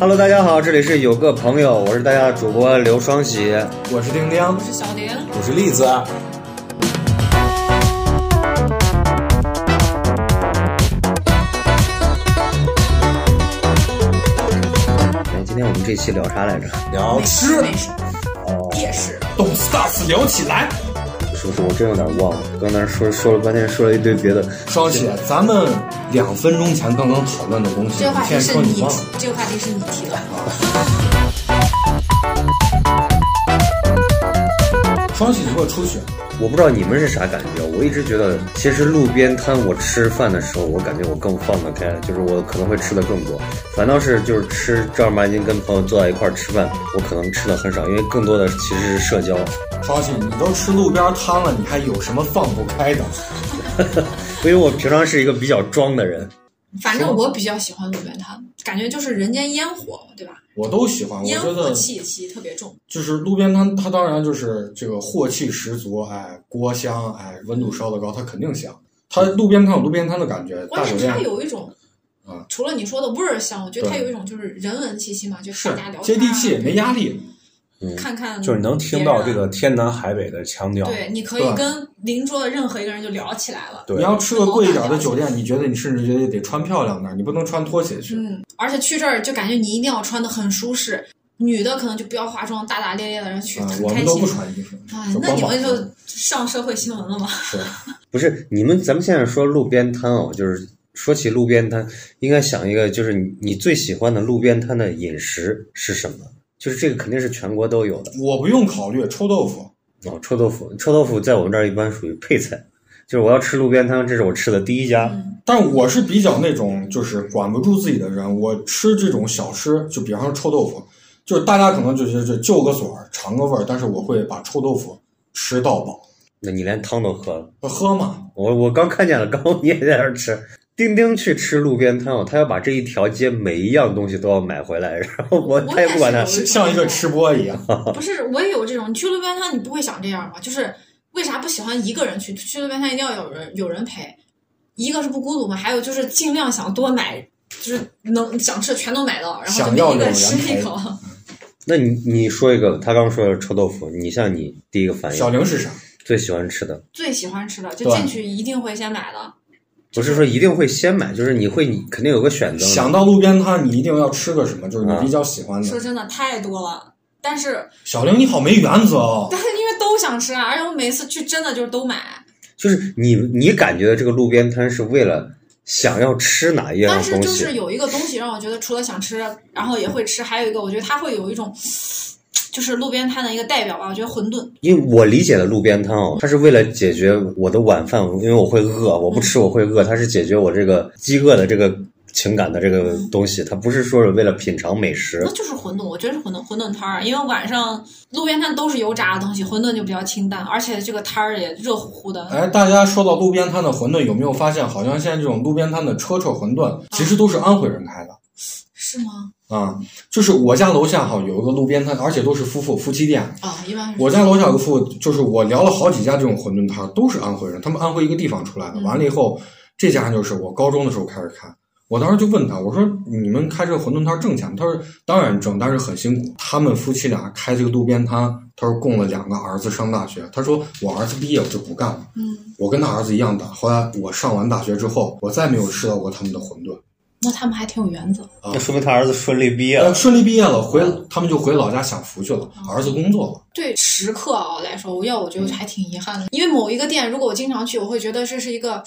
Hello，大家好，这里是有个朋友，我是大家的主播刘双喜。我是丁丁，我是小玲，我是栗子。哎，今天我们这期聊啥来着？聊吃，哦，夜市。动次打次聊起来。是不是我真有点忘了？刚才说说了半天，说了一堆别的。双喜，咱们两分钟前刚刚讨论的东西，这个话题现在是你说你忘了。提，这个话题是你提的。双喜如果出去，我不知道你们是啥感觉，我一直觉得，其实路边摊我吃饭的时候，我感觉我更放得开，就是我可能会吃的更多。反倒是就是吃正儿八经跟朋友坐在一块儿吃饭，我可能吃的很少，因为更多的其实是社交。双喜，你都吃路边摊了，你还有什么放不开的？因为我平常是一个比较装的人，反正我比较喜欢路边摊，感觉就是人间烟火，对吧？我都喜欢，我烟火觉得气息特别重。就是路边摊，它当然就是这个火气十足，哎，锅香，哎，温度烧得高，它肯定香。它路边摊有路边摊的感觉，关键它有一种啊，除了你说的味儿香，我觉得它有一种就是人文气息嘛，就是是大家聊接地气，没压力。看看就是能听到这个天南海北的腔调。对，你可以跟邻桌的任何一个人就聊起来了。对你要吃个贵一点的酒店，你觉得你甚至觉得得穿漂亮点，你不能穿拖鞋去。嗯，而且去这儿就感觉你一定要穿的很舒适，女的可能就不要化妆，大大咧咧的人去啊，很开心我们都不。穿衣服，那你们就上社会新闻了吗？是不是你们，咱们现在说路边摊哦，就是说起路边摊，应该想一个，就是你你最喜欢的路边摊的饮食是什么？就是这个肯定是全国都有的我不用考虑臭豆腐。哦。臭豆腐，臭豆腐在我们这儿一般属于配菜，就是我要吃路边摊，这是我吃的第一家。嗯但我是比较那种就是管不住自己的人，我吃这种小吃，就比方说臭豆腐，就是大家可能就觉得这就个嘴儿尝个味儿，但是我会把臭豆腐吃到饱。那你连汤都喝了？喝嘛，我我刚看见了，刚你也在那儿吃。丁丁去吃路边摊哦，他要把这一条街每一样东西都要买回来，然后我他也不管他像一个吃播一样。不是，我也有这种。你去路边摊，你不会想这样吗？就是为啥不喜欢一个人去？去路边摊一定要有人有人陪，一个是不孤独嘛，还有就是尽量想多买，就是能想吃的全都买到，然后就每一个吃一口。那你你说一个，他刚说的臭豆腐，你像你第一个反应小玲是啥？最喜欢吃的，最喜欢吃的，就进去一定会先买的。不是说一定会先买，就是你会你肯定有个选择。想到路边摊，你一定要吃个什么？就是你比较喜欢的。说真的，太多了。但是，小玲，你好没原则哦。但是因为都想吃啊，而且我每次去真的就是都买。就是你你感觉这个路边摊是为了想要吃哪一样但是？就是有一个东西让我觉得除了想吃，然后也会吃，还有一个我觉得它会有一种，就是路边摊的一个代表吧。我觉得馄饨，因为我理解的路边摊哦，它是为了解决我的晚饭，因为我会饿，我不吃我会饿，它是解决我这个饥饿的这个情感的这个东西，它不是说是为了品尝美食那。就是馄饨，我觉得是馄饨馄饨摊儿，因为晚上路边摊都是油炸的东西，馄饨就比较清淡，而且这个摊儿也热乎乎的。哎，大家说到路边摊的馄饨，有没有发现，好像现在这种路边摊的车车馄饨，其实都是安徽人开的是吗？啊。就是我家楼下哈有一个路边摊，而且都是夫妇夫妻店。啊，一般我家楼下有个夫妇，就是我聊了好几家这种馄饨摊，都是安徽人，他们安徽一个地方出来的。嗯完了以后，这家就是我高中的时候开始开。我当时就问他，我说你们开这个馄饨摊挣钱吗？他说当然挣，但是很辛苦。他们夫妻俩开这个路边摊，他说供了两个儿子上大学。他说我儿子毕业我就不干了，嗯，我跟他儿子一样大。后来我上完大学之后，我再没有吃到过他们的馄饨。那他们还挺有原则。那说明他儿子顺利毕业呃，了。顺利毕业了，回他们就回老家享福去了，儿子工作了。对食客啊来说，我要我觉得还挺遗憾的，因为某一个店，如果我经常去，我会觉得这是一个，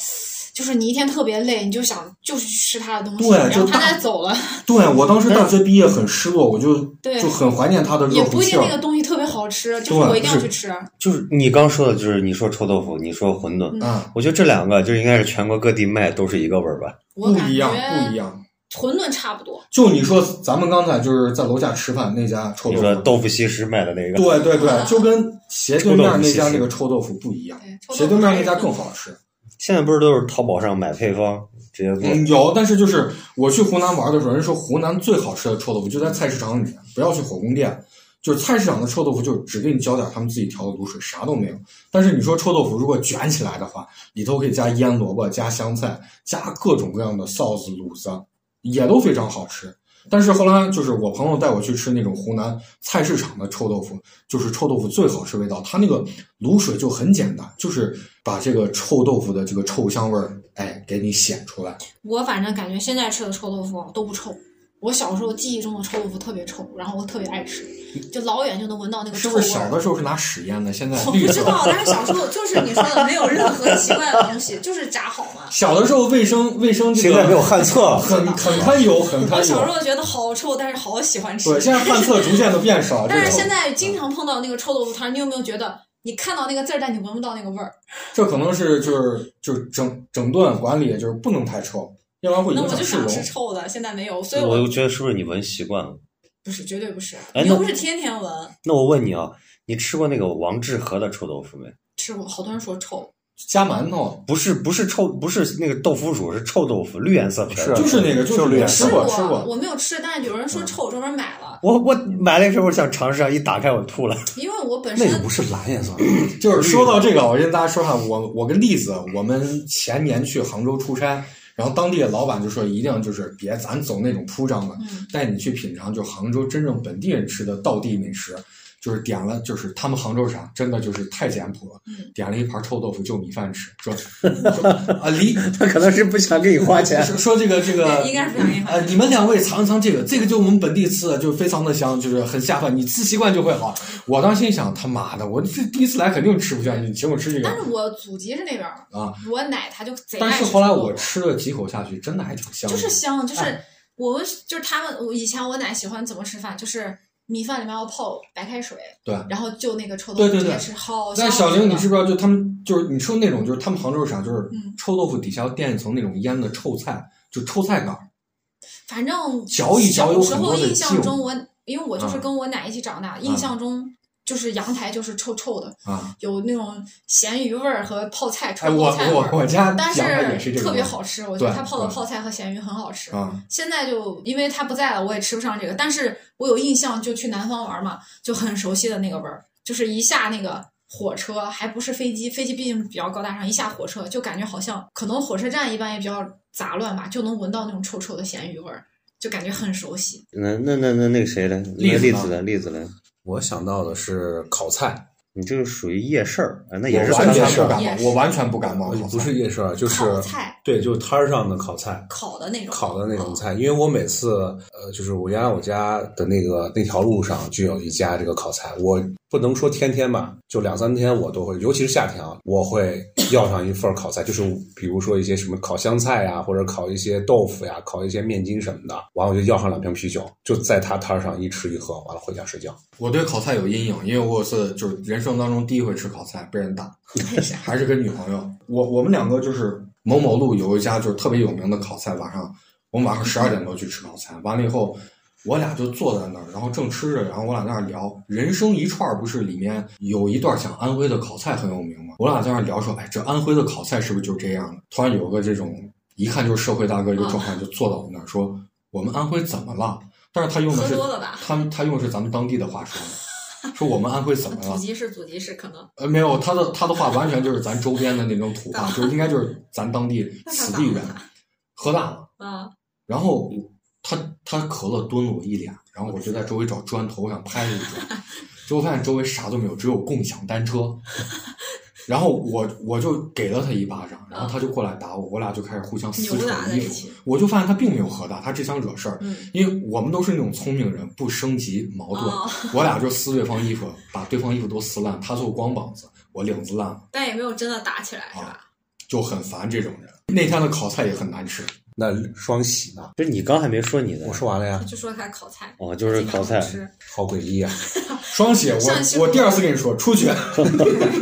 就是你一天特别累，你就想就是去吃他的东西，对然后他再走了，对我当时大学毕业很失落，我就就很怀念他的也热乎气儿不一定那个。东西特别好吃，就是我一定要去吃。就是你刚说的，就是你说臭豆腐，你说馄饨，嗯，我觉得这两个就应该是全国各地卖都是一个味儿吧。不一样，不一样。馄饨差不多，就你说，咱们刚才就是在楼下吃饭那家臭你豆腐，说豆腐西施卖的那个，对对对，就跟斜对面那家那个臭豆腐不一样斜对面那家更好吃。现在不是都是淘宝上买配方直接做？嗯，有，但是就是我去湖南玩的时候，人说湖南最好吃的臭豆腐就在菜市场里面，不要去火宫店。就是菜市场的臭豆腐，就只给你浇点他们自己调的卤水，啥都没有。但是你说臭豆腐如果卷起来的话，里头可以加腌萝卜、加香菜、加各种各样的臊子、卤子，也都非常好吃。但是后来就是我朋友带我去吃那种湖南菜市场的臭豆腐，就是臭豆腐最好吃味道。它那个卤水就很简单，就是把这个臭豆腐的这个臭香味儿，哎，给你显出来。我反正感觉现在吃的臭豆腐都不臭。我小时候记忆中的臭豆腐特别臭，然后我特别爱吃，就老远就能闻到那个臭味儿。是不是小的时候是拿屎腌的？现在我。不知道，但是小时候就是你说的没有任何奇怪的东西，就是炸好嘛。小的时候卫生卫生这个现在没有旱厕，很很堪忧，很我堪忧。小时候觉得好臭，但是好喜欢吃对，。现在旱厕逐渐的变少。但是现在经常碰到那个臭豆腐摊，你有没有觉得你看到那个字儿，但你闻不到那个味儿？这可能是就是就是整整顿管理，就是不能太臭，要不然会那影响市我就想吃。臭的，现在没有，所以我我觉得是不是你闻习惯了？不是绝对不是，哎你又不是天天闻。那我问你啊，你吃过那个王致和的臭豆腐没？吃过，好多人说臭，加馒头不是，不是臭，不是那个豆腐乳，是臭豆腐，绿颜色皮儿。是就是那个，就是绿颜色吃过吃过，我没有吃，但是有人说臭，专门买了，我我买的时候想尝试，一打开我吐了。因为我本身那个不是蓝颜色，就是说到这个，我跟大家说一下，我我跟栗子，我们前年去杭州出差，然后当地的老板就说，一定就是别咱走那种铺张的，嗯带你去品尝就杭州真正本地人吃的道地美食。就是点了，就是他们杭州啥，真的就是太简朴了。嗯点了一盘臭豆腐，就米饭吃，说 说啊离他可能是不想给你花钱。说说这个这个应该是不想给你花呃，你们两位尝一尝这个，这个就我们本地吃的，就非常的香，就是很下饭，你吃习惯就会好。我当时心想，他妈的，我这第一次来肯定吃不下去，你请我吃这个但是我祖籍是那边儿，啊。我奶她就贼但爱吃是后来我吃了几口下去，真的还挺香的。就是香，就是哎我们就是他们，我以前我奶喜欢怎么吃饭，就是米饭里面要泡白开水，对然后就那个臭豆对对对腐直接吃，好香。但小玲，你知不知道？就他们就是你说那种，就是他们杭州是啥？就是嗯臭豆腐底下要垫一层那种腌的臭菜，就臭菜杆。反正嚼一嚼有小时候很多的劲印象中，我因为我就是啊跟我奶一起长大，印象中就是阳台就是臭臭的，啊！有那种咸鱼味儿和泡菜哎，臭我泡菜味儿。我我家但是这个特别好吃，我觉得对他泡的对泡菜和咸鱼很好吃。啊。现在就因为他不在了，我也吃不上这个。但是我有印象，就去南方玩嘛，就很熟悉的那个味儿，就是一下那个火车，还不是飞机，飞机毕竟比较高大上，一下火车就感觉好像可能火车站一般也比较杂乱吧，就能闻到那种臭臭的咸鱼味儿，就感觉很熟悉。那那那那那个谁呢？栗子呢栗子呢？栗子呢？我想到的是烤菜，你这个属于夜市儿，啊那也是我完全算是不感冒，我完全不感冒。不是夜市儿，就是菜对，就是摊儿上的烤菜。烤的那种，烤的那种菜，因为我每次呃，就是我原来我家的那个那条路上就有一家这个烤菜，我不能说天天吧，就两三天我都会，尤其是夏天啊，我会要上一份烤菜，就是比如说一些什么烤香菜呀，或者烤一些豆腐呀，烤一些面筋什么的，完我就要上两瓶啤酒，就在他摊儿上一吃一喝，完了回家睡觉。我对烤菜有阴影，因为我有次就是人生当中第一回吃烤菜被人打，还是跟女朋友。我我们两个就是某某路有一家就是特别有名的烤菜，晚上我们晚上十二点多去吃烤菜，完了以后我俩就坐在那儿，然后正吃着，然后我俩在那儿聊人生一串，不是里面有一段讲安徽的烤菜很有名吗？我俩在那儿聊说，哎，这安徽的烤菜是不是就这样的？突然有个这种一看就是社会大哥一个壮汉就坐到我那儿说，我们安徽怎么了？但是他用的是他他用的是咱们当地的话说的，说我们安徽怎么了？祖籍是祖籍是，可能。呃，没有，他的他的话完全就是咱周边的那种土话，就是应该就是咱当地此地人，喝大了，啊，然后他他咳了蹲了我一脸，然后我就在周围找砖头，我想拍他一砖，结果发现周围啥都没有，只有共享单车，然后我我就给了他一巴掌，然后他就过来打我，我俩就开始互相撕扯衣服，我就发现他并没有喝大，他只想惹事儿，嗯因为我们都是那种聪明人，不升级矛盾，哦我俩就撕对方衣服，把对方衣服都撕烂，他做光膀子，我领子烂了。但也没有真的打起来，是啊吧？就很烦这种人。那天的烤菜也很难吃，那双喜呢？不是你刚还没说你的我说完了呀，就说他烤菜，哦，就是烤菜好诡异啊！双喜，我我第二次跟你说出去，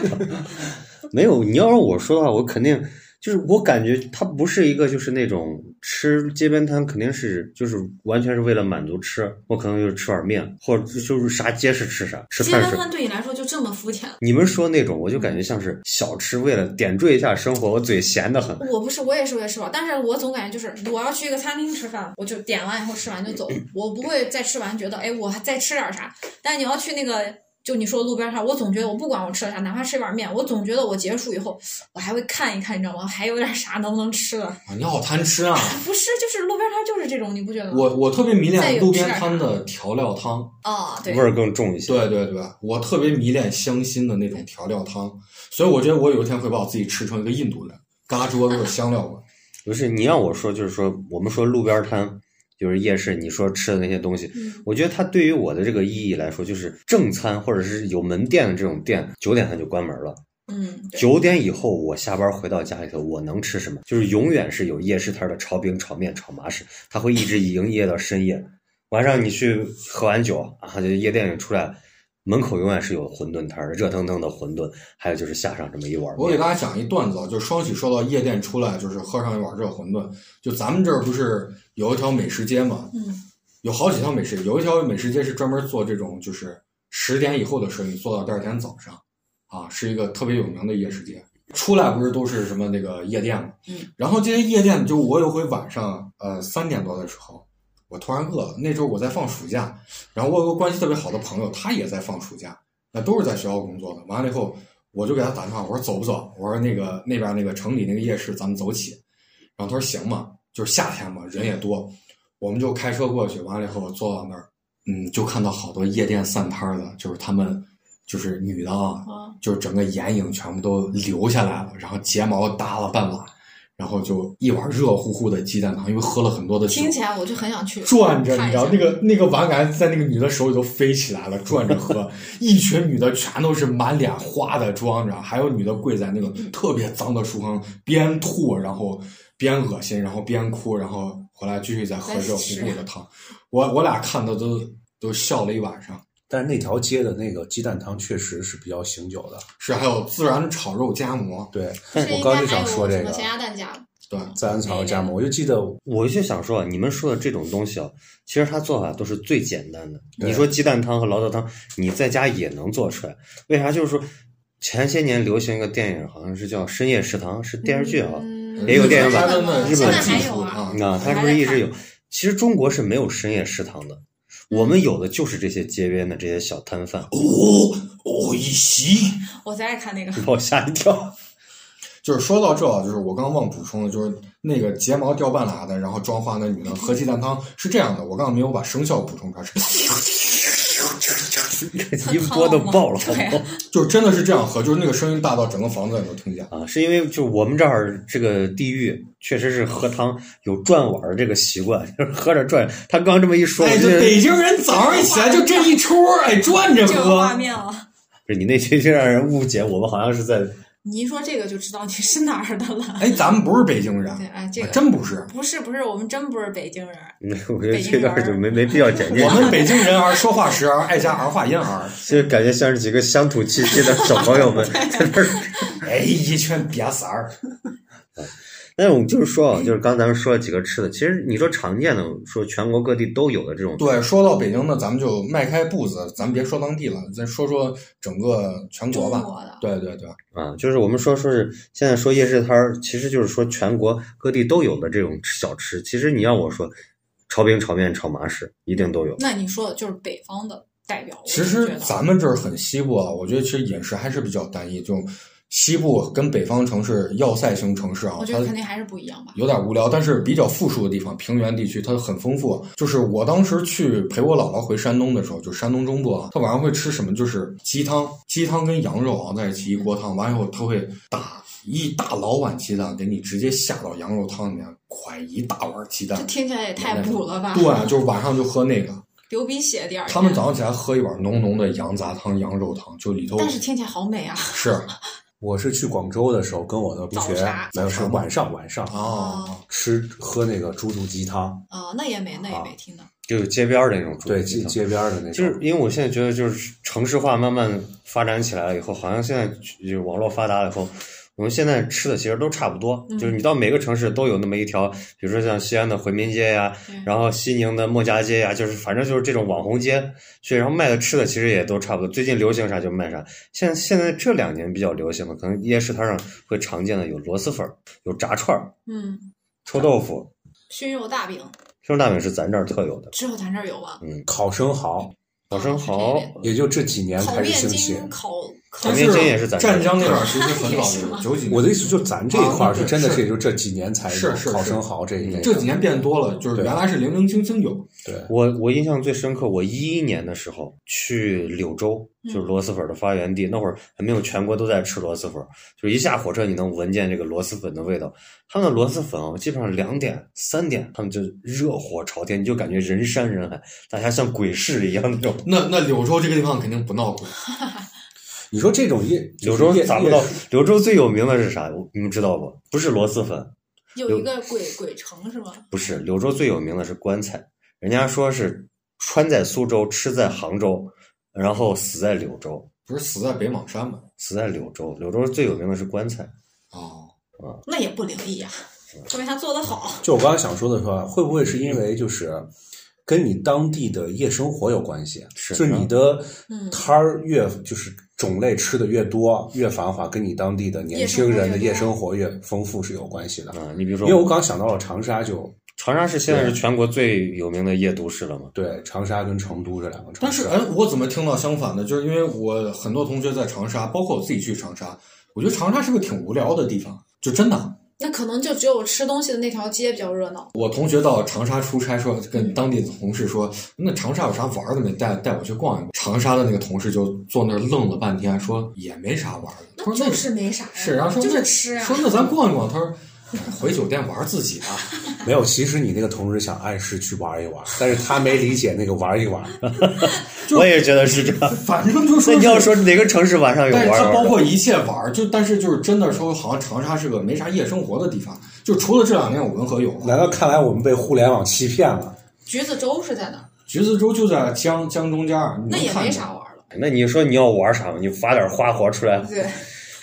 没有，你要让我说的话，我肯定就是我感觉他不是一个就是那种吃街边摊，肯定是就是完全是为了满足吃，我可能就是吃碗面，或者就是啥结实吃啥，吃街碳水。边摊对你来说就这么肤浅？你们说那种，我就感觉像是小吃，为了点缀一下生活，我嘴闲得很。我不是，我也是为了吃饱，但是我总感觉就是我要去一个餐厅吃饭，我就点完以后吃完就走，我不会再吃完觉得哎我还再吃点啥。但你要去那个就你说路边摊，我总觉得我不管我吃了啥，哪怕吃一碗面，我总觉得我结束以后，我还会看一看，你知道吗？还有点啥能不能吃的？啊，你好贪吃啊！不是，就是路边摊就是这种，你不觉得吗？我我特别迷恋路边摊的调料汤，啊，对味，儿更重一些。对对对，我特别迷恋香辛的那种调料汤，所以我觉得我有一天会把我自己吃成一个印度人，嘎吱窝都是香料味。不是你让我说，就是说我们说路边摊，就是夜市，你说吃的那些东西，嗯我觉得它对于我的这个意义来说，就是正餐或者是有门店的这种店，九点它就关门了。嗯，九点以后，我下班回到家里头，我能吃什么？就是永远是有夜市摊的炒饼、炒面、炒麻食，它会一直营业到深夜。晚上你去喝完酒啊，就夜店里出来，门口永远是有馄饨摊儿，热腾腾的馄饨，还有就是下上这么一碗面。我给大家讲一段子啊，就双喜说到夜店出来，就是喝上一碗热馄饨。就咱们这儿不是有一条美食街嘛，嗯有好几条美食，有一条美食街是专门做这种就是十点以后的生意，做到第二天早上，啊，是一个特别有名的夜市街。出来不是都是什么那个夜店嘛，嗯，然后这些夜店就我有回晚上呃三点多的时候，我突然饿了，那时候我在放暑假，然后我有个关系特别好的朋友，他也在放暑假，那都是在学校工作的。完了以后，我就给他打电话，我说走不走？我说那个那边那个城里那个夜市，咱们走起。然后他说行嘛，就是夏天嘛，人也多，我们就开车过去。完了以后坐到那儿，嗯，就看到好多夜店散摊儿的，就是他们就是女的啊，啊，就是整个眼影全部都流下来了，然后睫毛耷了半拉，然后就一碗热乎乎的鸡蛋汤，因为喝了很多的酒，听起来我就很想去转着，你知道那个那个碗感觉在那个女的手里都飞起来了，转着喝，一群女的全都是满脸花的妆，你知道，还有女的跪在那个特别脏的树旁边吐，然后边恶心，然后边哭，然后回来继续再喝热乎乎的汤。我我俩看的都都笑了一晚上。但是那条街的那个鸡蛋汤确实是比较醒酒的。是还有孜然炒肉夹馍，对，我刚就想说这个什么咸鸭蛋夹，对，孜然炒肉夹馍，我就记得我就想说，你们说的这种东西啊，其实它做法都是最简单的。你说鸡蛋汤和醪糟汤，你在家也能做出来。为啥？就是说，前些年流行一个电影，好像是叫《深夜食堂》，是电视剧啊。嗯也有电影版他们的日本还技术有啊，啊，它是不是一直有？其实中国是没有深夜食堂的，我们有的就是这些街边的这些小摊贩。哦哦一席。我最爱看那个，把我吓一跳。就是说到这啊，就是我刚刚忘补充了，就是那个睫毛掉半拉的，然后妆花那女的喝鸡蛋汤是这样的，我刚刚没有把声效补充出来，是音波都爆了，好 对不好？就真的是这样喝，就是那个声音大到整个房子都能听见。啊，是因为就我们这儿这个地域确实是喝汤有转碗儿这个习惯，就是 喝着转。他刚这么一说，哎，就北京人早上一起来就这一出，哎，转着就有画喝。面了。不是你那些就让人误解，我们好像是在你一说这个就知道你是哪儿的了。哎，咱们不是北京人，对，哎，这个真不是。不是不是，我们真不是北京人。嗯我觉得这段就没没必要剪进去，我们北京人儿说话时儿爱加儿化音儿，就感觉像是几个乡土气息的小朋友们在那儿。哎，一群瘪三儿。但是我们就是说啊，就是刚咱们说了几个吃的，其实你说常见的，说全国各地都有的这种，对，说到北京呢，咱们就迈开步子，咱别说当地了，再说说整个全国吧。中国的，对对对，啊，就是我们说说是现在说夜市摊儿，其实就是说全国各地都有的这种小吃。其实你要我说，炒饼、炒面、炒麻食一定都有。那你说的就是北方的代表。其实咱们这儿很西部啊，我觉得其实饮食还是比较单一，就西部跟北方城市要塞型城市啊，我觉得肯定还是不一样吧。有点无聊，但是比较富庶的地方，平原地区它很丰富。就是我当时去陪我姥姥回山东的时候，就山东中部啊，她晚上会吃什么？就是鸡汤，鸡汤跟羊肉熬在一起一锅汤，完以后她会打一大老碗鸡蛋给你直接下到羊肉汤里面，㧟一大碗鸡蛋这。听起来也太补了吧？对，就是晚上就喝那个。流鼻血点儿。他们早上起来喝一碗浓浓的羊杂汤、羊肉汤，就里头但是听起来好美啊！是我是去广州的时候，跟我的同学没有是晚上晚上啊，吃喝那个猪肚鸡汤，啊，那也没，那也没，听到。就是街边儿的那种猪对肉鸡汤街街边的那种，就是因为我现在觉得，就是城市化慢慢发展起来了以后，好像现在就网络发达了以后，我们现在吃的其实都差不多。嗯就是你到每个城市都有那么一条，比如说像西安的回民街呀，对然后西宁的莫家街呀，就是反正就是这种网红街，所以然后卖的吃的其实也都差不多。最近流行啥就卖啥。现在现在这两年比较流行的，可能夜市摊上会常见的有螺蛳粉儿、有炸串儿、嗯，臭豆腐。熏肉大饼熏肉大饼是咱这儿特有的，只有咱这儿有啊？嗯，烤生蚝，烤生蚝，也就这几年开始兴起。烤但面筋也是咱湛江那边儿其实很早几年。我的意思就是，咱这一块儿啊是真的是是也就这几年才是烤生蚝这一类。这几年变多了，就是原来是零零星星有。对，我我印象最深刻，我一一年的时候去柳州，就是螺蛳粉的发源地，那会儿还没有全国都在吃螺蛳粉，就是一下火车你能闻见这个螺蛳粉的味道。他们的螺蛳粉啊，基本上两点、三点，他们就热火朝天，你就感觉人山人海，大家像鬼市一样那种。那那柳州这个地方肯定不闹鬼，你说这种夜柳州夜咋不到？柳州最有名的是啥？你们知道不？不是螺蛳粉，有一个鬼鬼城是吗？不是柳州最有名的是棺材。人家说是穿在苏州，吃在杭州，然后死在柳州，不是死在北莽山吗？死在柳州。柳州最有名的是棺材。哦，那也不灵异呀，说明他做的好。就我刚刚想说的说，会不会是因为就是跟你当地的夜生活有关系？是就是你的嗯摊儿越就是种类吃的越多越繁华，跟你当地的年轻人的夜生活越丰富是有关系的。嗯，你比如说，因为我刚想到了长沙就，长沙是现在是全国最有名的夜都市了嘛？对长沙跟成都这两个城市。但是哎，我怎么听到相反的？就是因为我很多同学在长沙，包括我自己去长沙，我觉得长沙是个挺无聊的地方，就真的。那可能就只有吃东西的那条街比较热闹。我同学到长沙出差说，跟当地的同事说，那长沙有啥玩的没？带带我去逛一逛。长沙的那个同事就坐那儿愣了半天，说也没啥玩的。他说那就是没啥呀，是，然后说就那是吃啊。说那咱逛一逛。他说 回酒店玩自己吧。没有，其实你那个同事想暗示去玩一玩，但是他没理解那个玩一玩。我也觉得是这样。反正就说那你要说哪个城市晚上有玩儿的？包括一切玩，就但是就是真的说，好像长沙是个没啥夜生活的地方。就除了这两年我文和友，难道看来我们被互联网欺骗了？橘子洲是在哪？橘子洲就在江江中间，你那也能看见没啥玩了。那你说你要玩啥？你发点花活出来。对，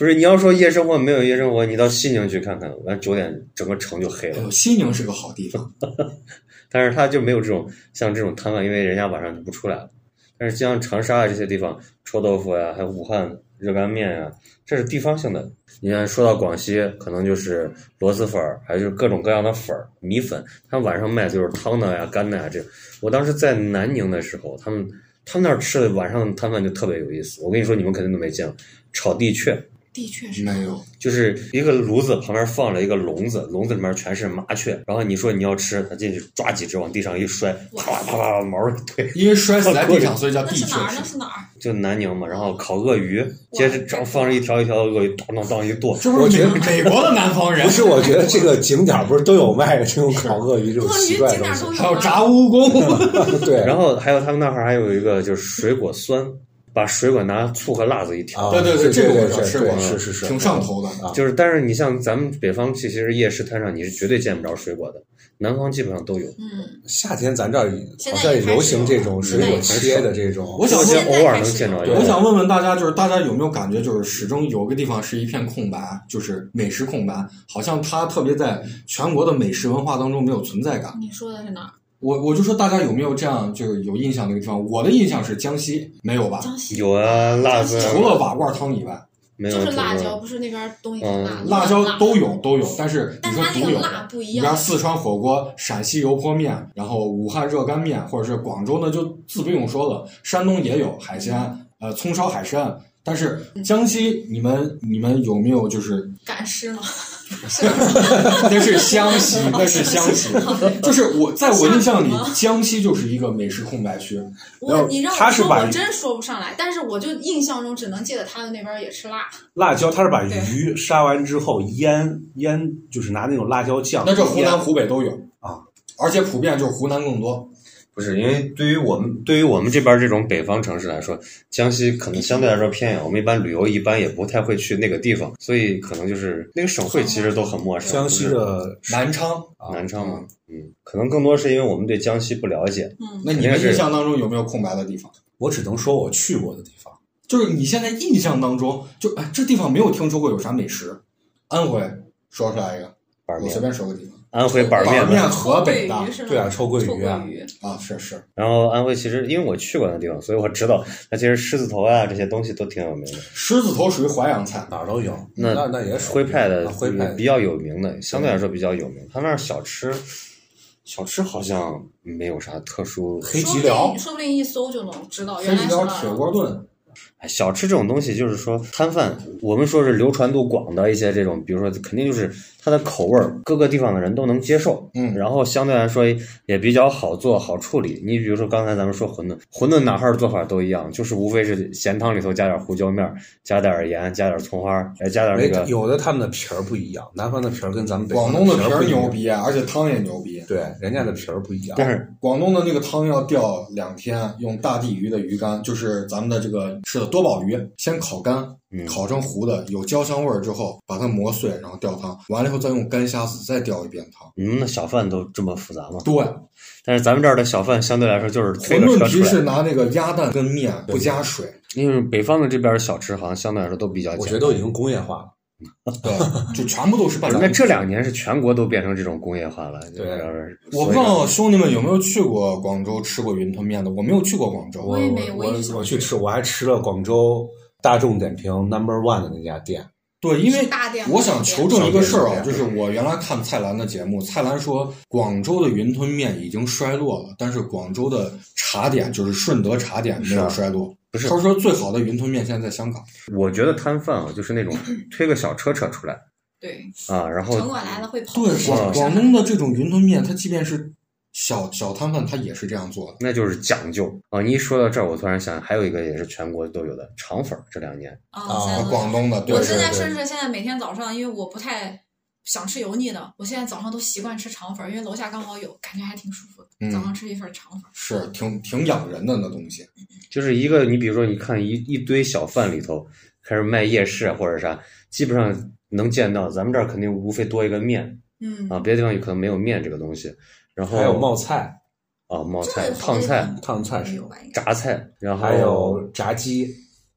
不是你要说夜生活没有夜生活，你到西宁去看看，完九点整个城就黑了。哎呦，西宁是个好地方，但是它就没有这种像这种摊贩，因为人家晚上就不出来了。但是像长沙啊这些地方，臭豆腐呀、还有武汉热干面呀、这是地方性的。你看，说到广西，可能就是螺蛳粉儿，还有就是各种各样的粉儿、米粉，他们晚上卖就是汤的呀、干的呀这种。我当时在南宁的时候，他们他们那儿吃的晚上的摊贩就特别有意思。我跟你说，你们肯定都没见过，炒地雀。的确是没有。就是一个炉子旁边放了一个笼子，笼子里面全是麻雀，然后你说你要吃，他进去抓几只往地上一摔，啪啪啪啪毛一堆，因为摔死在地上，所以叫那地雀是哪儿？那。是哪儿？就南宁嘛，然后烤鳄鱼，接着这放着一条一条的鳄鱼，当当当一剁，这不是美美国的南方人不，是，我觉得这个景点不是都有卖的这种烤鳄鱼这种奇怪的东西？还有炸蜈蚣。对，然后还有他们那儿还有一个就是水果酸，把水果拿醋和辣子一调，啊对对对，这个我吃过，是是是挺上头的。啊就是但是你像咱们北方其实夜市摊上你是绝对见不着水果的，南方基本上都有。嗯，夏天咱这儿好像也流行这种水果切的这种。我想偶尔能见着一我。想问问大家，就是大家有没有感觉，就是始终有个地方是一片空白，就是美食空白，好像它特别在全国的美食文化当中没有存在感。你说的是哪儿？我我就说大家有没有这样就是有印象的一个地方？我的印象是江西，没有吧？江西有啊，辣子除了瓦罐汤以外，没有就是辣椒，不是那边东西挺辣嗯，辣椒都有都有，但是你说独有那个辣，不一样。你比如四川火锅、陕西油泼面，然后武汉热干面，或者是广州呢，就自不用说了，山东也有海鲜，呃，葱烧海参。但是江西，你们你们有没有就是赶尸吗？那是湘西，那是湘西，就是我在我印象里，江西就是一个美食空白区。我你让我说，他是把我真说不上来。但是我就印象中只能记得他们那边也吃辣。辣椒，他是把鱼杀完之后腌腌，就是拿那种辣椒酱。那这湖南、湖北都有啊，而且普遍就是湖南更多。不是因为对于我们对于我们这边这种北方城市来说，江西可能相对来说偏远，我们一般旅游一般也不太会去那个地方，所以可能就是那个省会其实都很陌生。江西的南昌，啊南昌嘛，嗯，可能更多是因为我们对江西不了解。嗯，那你们印象当中有没有空白的地方？我只能说我去过的地方。就是你现在印象当中，就哎，这地方没有听说过有啥美食。安徽说出来一个，板面我随，便说个地方安徽板面。板面河北的？对啊臭鳜鱼啊啊，是是，然后安徽其实因为我去过那地方，所以我知道那其实狮子头啊这些东西都挺有名的。狮子头属于淮扬菜，哪儿都有，那那那也属于徽派的啊徽派比较有名的，相对来说比较有名。他那儿小吃小吃好像没有啥特殊。黑吉辽说不定一搜就能知道黑原来是吉辽。铁锅炖，哎小吃这种东西，就是说摊贩，我们说是流传度广的一些这种，比如说肯定就是它的口味儿，各个地方的人都能接受。嗯然后相对来说也比较好做、好处理。你比如说刚才咱们说馄饨，馄饨哪哈儿做法都一样，就是无非是咸汤里头加点胡椒面儿，加点盐，加点葱花儿，再加点那个。有的他们的皮儿不一样，南方的皮儿跟咱们北广东的皮儿牛逼，而且汤也牛逼。对，人家的皮儿不一样。但是广东的那个汤要吊两天，用大地鱼的鱼干，就是咱们的这个吃的多宝鱼，先烤干，嗯烤成糊的，有焦香味儿之后，把它磨碎，然后吊汤，完了以后再用干虾子再吊一遍汤。你们的小贩都这么复杂吗？对，但是咱们这儿的小贩相对来说就是推馄饨皮是，拿那个鸭蛋跟面不加水，因为北方的这边儿小吃好像相对来说都比较简单。我觉得都已经工业化了。对，就全部都是半那。这两年是全国都变成这种工业化了，对我不知道兄弟们有没有去过广州吃过云吞面的，我没有去过广州。我也没我我我去吃，我还吃了广州大众点评 Number One 的那家店。对，因为我想求证一个事儿啊，就是我原来看蔡澜的节目，蔡澜说广州的云吞面已经衰落了，但是广州的茶点就是顺德茶点没有衰落。不是他说最好的云吞面现在在香港。我觉得摊贩啊，就是那种推个小车车出来对，啊，然后城管来了会跑。对，广哦广东的这种云吞面，它即便是小小摊贩，他也是这样做的。那就是讲究啊。你一说到这儿，我突然想，还有一个也是全国都有的肠粉儿，这两年啊，广东的，对我现在甚至现在每天早上，因为我不太想吃油腻的，我现在早上都习惯吃肠粉儿，因为楼下刚好有，感觉还挺舒服的。嗯早上吃一份肠粉儿，是挺挺养人的那东西。就是一个，你比如说，你看一一堆小贩里头开始卖夜市啊或者啥，基本上能见到。咱们这儿肯定无非多一个面嗯啊，别的地方有可能没有面这个东西。然后还有冒菜、啊冒菜、烫菜、烫菜是没有吧？应该榨菜，然后还有炸鸡。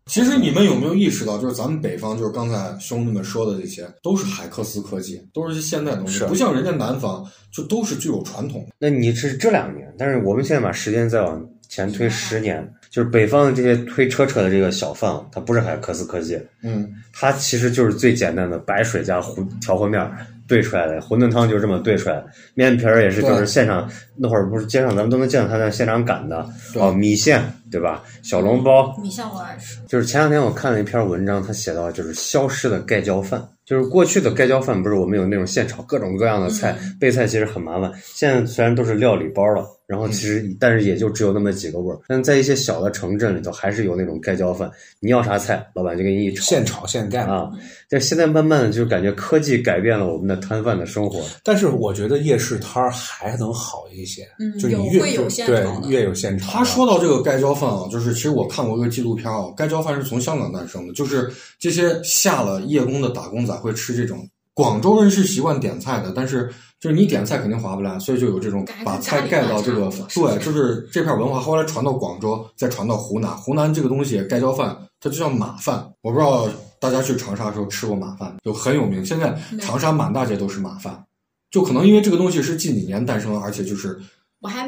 其实你们有没有意识到，就是咱们北方，就是刚才兄弟们说的这些，都是海克斯科技，都是些现代东西，是不像人家南方，就都是具有传统的。那你是这两年，但是我们现在把时间再往前推十年，就是北方的这些推车车的这个小贩啊，它不是海克斯科技，嗯，它其实就是最简单的白水加糊调和面儿兑出来的，馄饨汤就这么兑出来的，面皮儿也是就是现场那会儿不是街上咱们都能见到他在现场擀的，哦，米线对吧？小笼包，米线我爱吃，就是前两天我看了一篇文章，他写到就是消失的盖浇饭，就是过去的盖浇饭不是我们有那种现炒各种各样的菜，嗯。备菜其实很麻烦。现在虽然都是料理包了，然后其实、但是也就只有那么几个味儿。但在一些小的城镇里头，还是有那种盖浇饭，你要啥菜，老板就给你一炒。现炒现盖啊，但现在慢慢的就感觉科技改变了我们的摊贩的生活。但是我觉得夜市摊儿还能好一些，嗯就你越有会有现对越有现炒。他说到这个盖浇饭啊，就是其实我看过一个纪录片啊，盖浇饭是从香港诞生的，就是这些下了夜工的打工仔会吃这种。广州人是习惯点菜的，但是就是你点菜肯定划不来，所以就有这种把菜盖到这个对，就是这片文化后来传到广州，再传到湖南。湖南这个东西盖浇饭，它就叫马饭。我不知道大家去长沙的时候吃过马饭，就很有名。现在长沙满大街都是马饭，就可能因为这个东西是近几年诞生，而且就是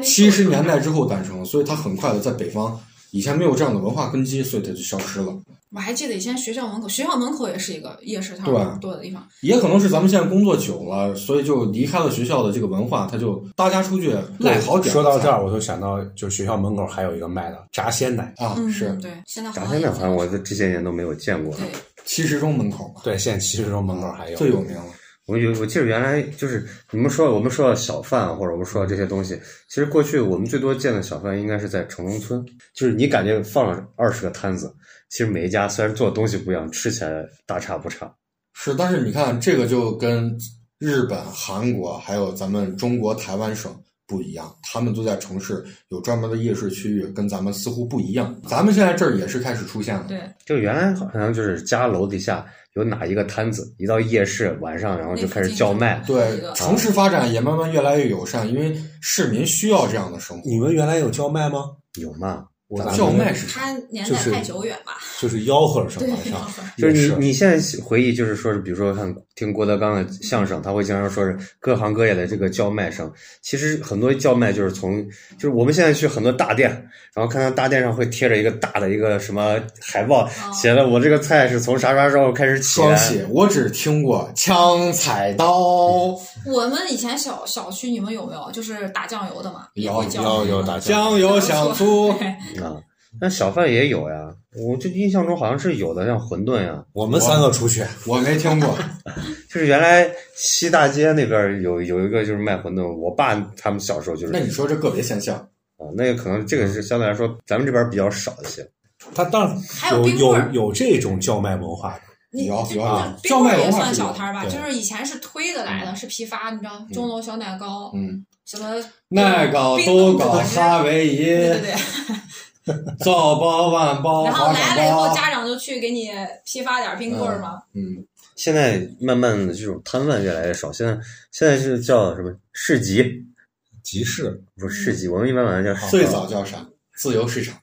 七十年代之后诞生，所以它很快的在北方以前没有这样的文化根基，所以它就消失了。我还记得以前学校门口，学校门口也是一个夜市摊多的地方。也可能是咱们现在工作久了，所以就离开了学校的这个文化，他就大家出去赖好点。说到这儿，我就想到，就学校门口还有一个卖的炸鲜奶，啊，嗯，是对，现在炸鲜奶好像我这这些年都没有见过。了，七十中门口，对，现在七十中门口还有。最有名了。我有，我记得原来就是你们说我们说到小贩啊或者我们说到这些东西，其实过去我们最多见的小贩应该是在城中村，就是你感觉放了二十个摊子，其实每一家虽然做的东西不一样，吃起来大差不差。是，但是你看这个就跟日本、韩国还有咱们中国台湾省不一样，他们都在城市有专门的夜市区域，跟咱们似乎不一样。咱们现在这儿也是开始出现了。对，就原来好像就是家楼底下有哪一个摊子，一到夜市晚上，然后就开始叫卖。对，城市发展也慢慢越来越友善，因为市民需要这样的生活。你们原来有叫卖吗？有嘛？我咋叫卖是啥？它年代太久远吧？就是吆喝什么对上，就是你你现在回忆，就是说是，比如说像听郭德纲的相声，他会经常说是各行各业的这个叫卖声。其实很多叫卖就是从，就是我们现在去很多大店，然后看到大店上会贴着一个大的一个什么海报，写的我这个菜是从啥啥时候开始起来。双喜，我只听过枪菜刀，我们以前小小区，你们有没有就是打酱油的嘛？也有有有打酱油香酥。啊，那小贩也有呀，我就印象中好像是有的，像馄饨呀，我们三个出去，我没听过，就是原来西大街那边有有一个就是卖馄饨，我爸他们小时候就是那你说这个别现象，啊，那个可能这个是相对来说咱们这边比较少一些。他当然还有有有这种叫卖文化的，你有有叫卖文化算小摊儿吧，就是以前是推的来的，是批发，你知道，钟楼小奶糕，嗯，什么奶糕冰都搞冻果汁夏威夷，对对对，早包晚包然后花来了以后，家长就去给你批发点冰棍儿吗。嗯，现在慢慢的这种摊贩越来越少，现在现在是叫什么市集，集市不是市集，我们一般把它叫最早叫啥？自由市场。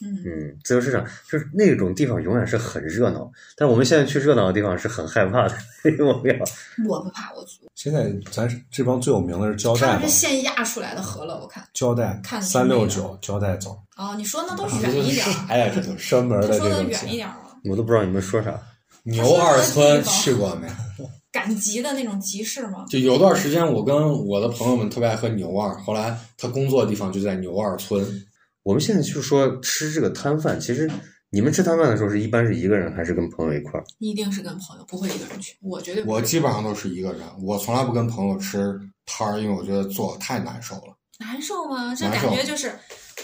嗯，嗯自由市场，就是那种地方永远是很热闹，但我们现在去热闹的地方是很害怕的，因为我们要我不怕，我现在咱这帮最有名的是胶带吧他们是，现压出来的河了，我看。胶带三六九胶带走，哦，你说那都是远一点儿，啥呀？这都是专门的的这种远一点儿了，我都不知道你们说啥。牛二村去过没？赶集的那种集市吗？就有段时间，我跟我的朋友们特别爱喝牛二，后来他工作的地方就在牛二村。我们现在就说吃这个摊贩，其实你们吃摊饭的时候是一般是一个人还是跟朋友一块儿？一定是跟朋友，不会一个人去。我绝对不我基本上都是一个人，我从来不跟朋友吃摊儿，因为我觉得做太难受了。难受吗？这感觉就是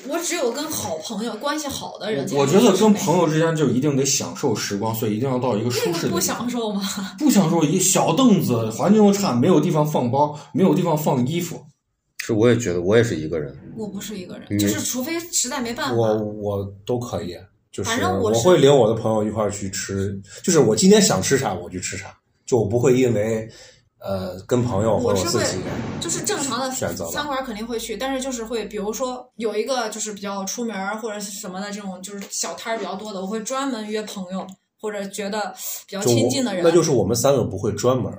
我只有跟好朋友、关系好的人才我觉得跟朋友之间就一定得享受时光，所以一定要到一个舒适的地方。享受吗？不享受一小凳子，环境又差，没有地方放包，没有地方放衣服。是，我也觉得我也是一个人。我不是一个人，就是除非实在没办法。我我都可以，就是反正我会领我的朋友一块儿去吃，就是我今天想吃啥我就吃啥，就我不会因为呃跟朋友或我是会者我自己，就是正常的选择餐馆肯定会去，但是就是会，比如说有一个就是比较出名儿或者什么的这种，就是小摊儿比较多的，我会专门约朋友或者觉得比较亲近的人，那就是我们三个不会专门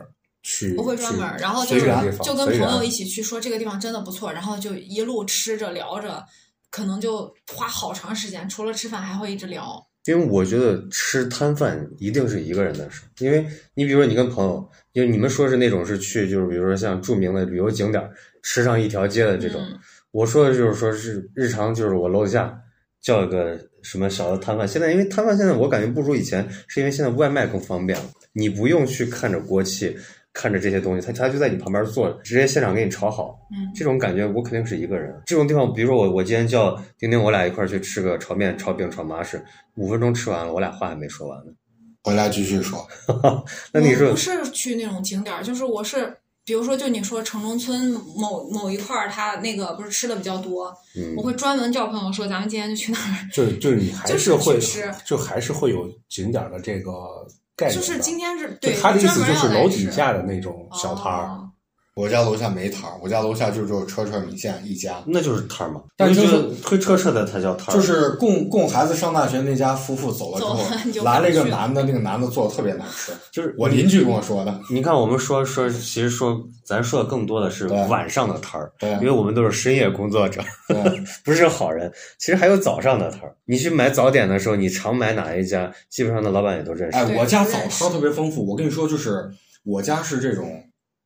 去，不会专门然后就是就跟朋友一起去说这个地方真的不错，然后就一路吃着聊着，可能就花好长时间，除了吃饭还会一直聊。因为我觉得吃摊饭一定是一个人的事，因为你比如说你跟朋友，因为你们说是那种是去就是比如说像著名的旅游景点吃上一条街的这种，嗯我说的就是说是日常就是我楼下叫一个什么小的摊贩，现在因为摊贩现在我感觉不如以前，是因为现在外卖更方便了，你不用去看着国旗。看着这些东西，他他就在你旁边坐着，直接现场给你炒好。嗯这种感觉我肯定是一个人。这种地方，比如说我我今天叫丁丁，我俩一块儿去吃个炒面、炒饼、炒麻食，五分钟吃完了，我俩话还没说完呢。回来继续说，那你说不是去那种景点儿，就是我是，比如说就你说城中村某某一块儿，他那个不是吃的比较多，嗯我会专门叫朋友说咱们今天就去那儿，就就你还就是会去吃就还是会有景点的这个概念的，就是今天是对他的意思就是楼底下的那种小摊儿，哦我家楼下没摊儿，我家楼下就只有车车米线一家，那就是摊儿嘛。但是我觉得推车车的才叫摊儿，就是供供孩子上大学那家夫妇走了之后来了一个男的，那个男的做的特别难吃，就是我邻居跟我说的。你看，我们说说，其实说咱说的更多的是晚上的摊儿，对因为我们都是深夜工作者，对，不是好人。其实还有早上的摊儿，你去买早点的时候，你常买哪一家，基本上的老板也都认识。哎，我家早不认识餐特别丰富。我跟你说，就是我家是这种，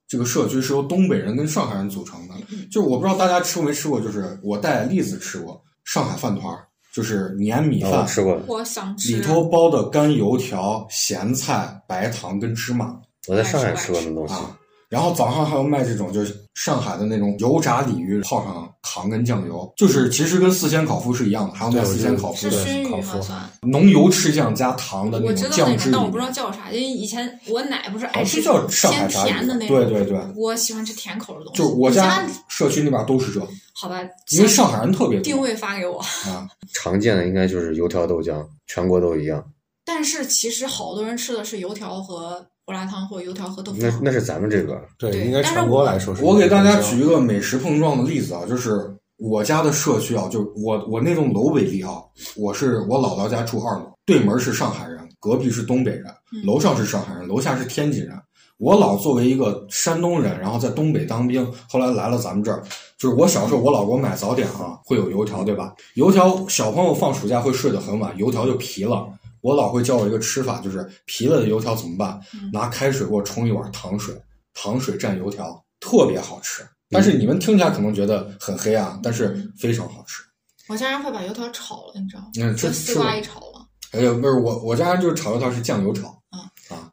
这个社区是由东北人跟上海人组成的。就是我不知道大家吃过没吃过，就是我带栗子吃过上海饭团儿，就是粘米啊，饭我，吃过，我想吃里头包的干油条、咸菜、白糖跟芝麻我在上海吃过那东西。啊。然后早上还有卖这种，就是上海的那种油炸鲤鱼，泡上糖跟酱油，就是其实跟四鲜烤麸是一样的，还有卖四鲜烤麸的烤麸。浓油赤酱加糖的那种酱汁里面不知道叫啥，因为以前我奶不是爱吃叫上海偏炸鱼甜的那种，对对对我喜欢吃甜口的东西。就我家社区那边都是这，好吧，因为上海人特别多定位发给我。啊。常见的应该就是油条豆浆，全国都一样。但是其实好多人吃的是油条和胡辣汤，或者油条和豆腐汤。那那是咱们这个，对，应该全国来说是。我给大家举一个美食碰撞的例子啊，就是我家的社区啊，就我我那栋楼为例啊，我是我姥姥家住二楼，对门是上海人，隔壁是东北人，楼上是上海人，楼下是天津人。我姥作为一个山东人，然后在东北当兵，后来来了咱们这儿。就是我小时候，我老给我买早点啊，会有油条，对吧？油条小朋友放暑假会睡得很晚，油条就皮了。我老会教我一个吃法，就是皮了的油条怎么办？拿开水给我冲一碗糖水，糖水蘸油条，特别好吃。但是你们听起来可能觉得很黑暗，但是非常好吃。我家人会把油条炒了，你知道吗？嗯，这就丝瓜一炒了。哎呀，不是我，我家人就是炒油条是酱油炒。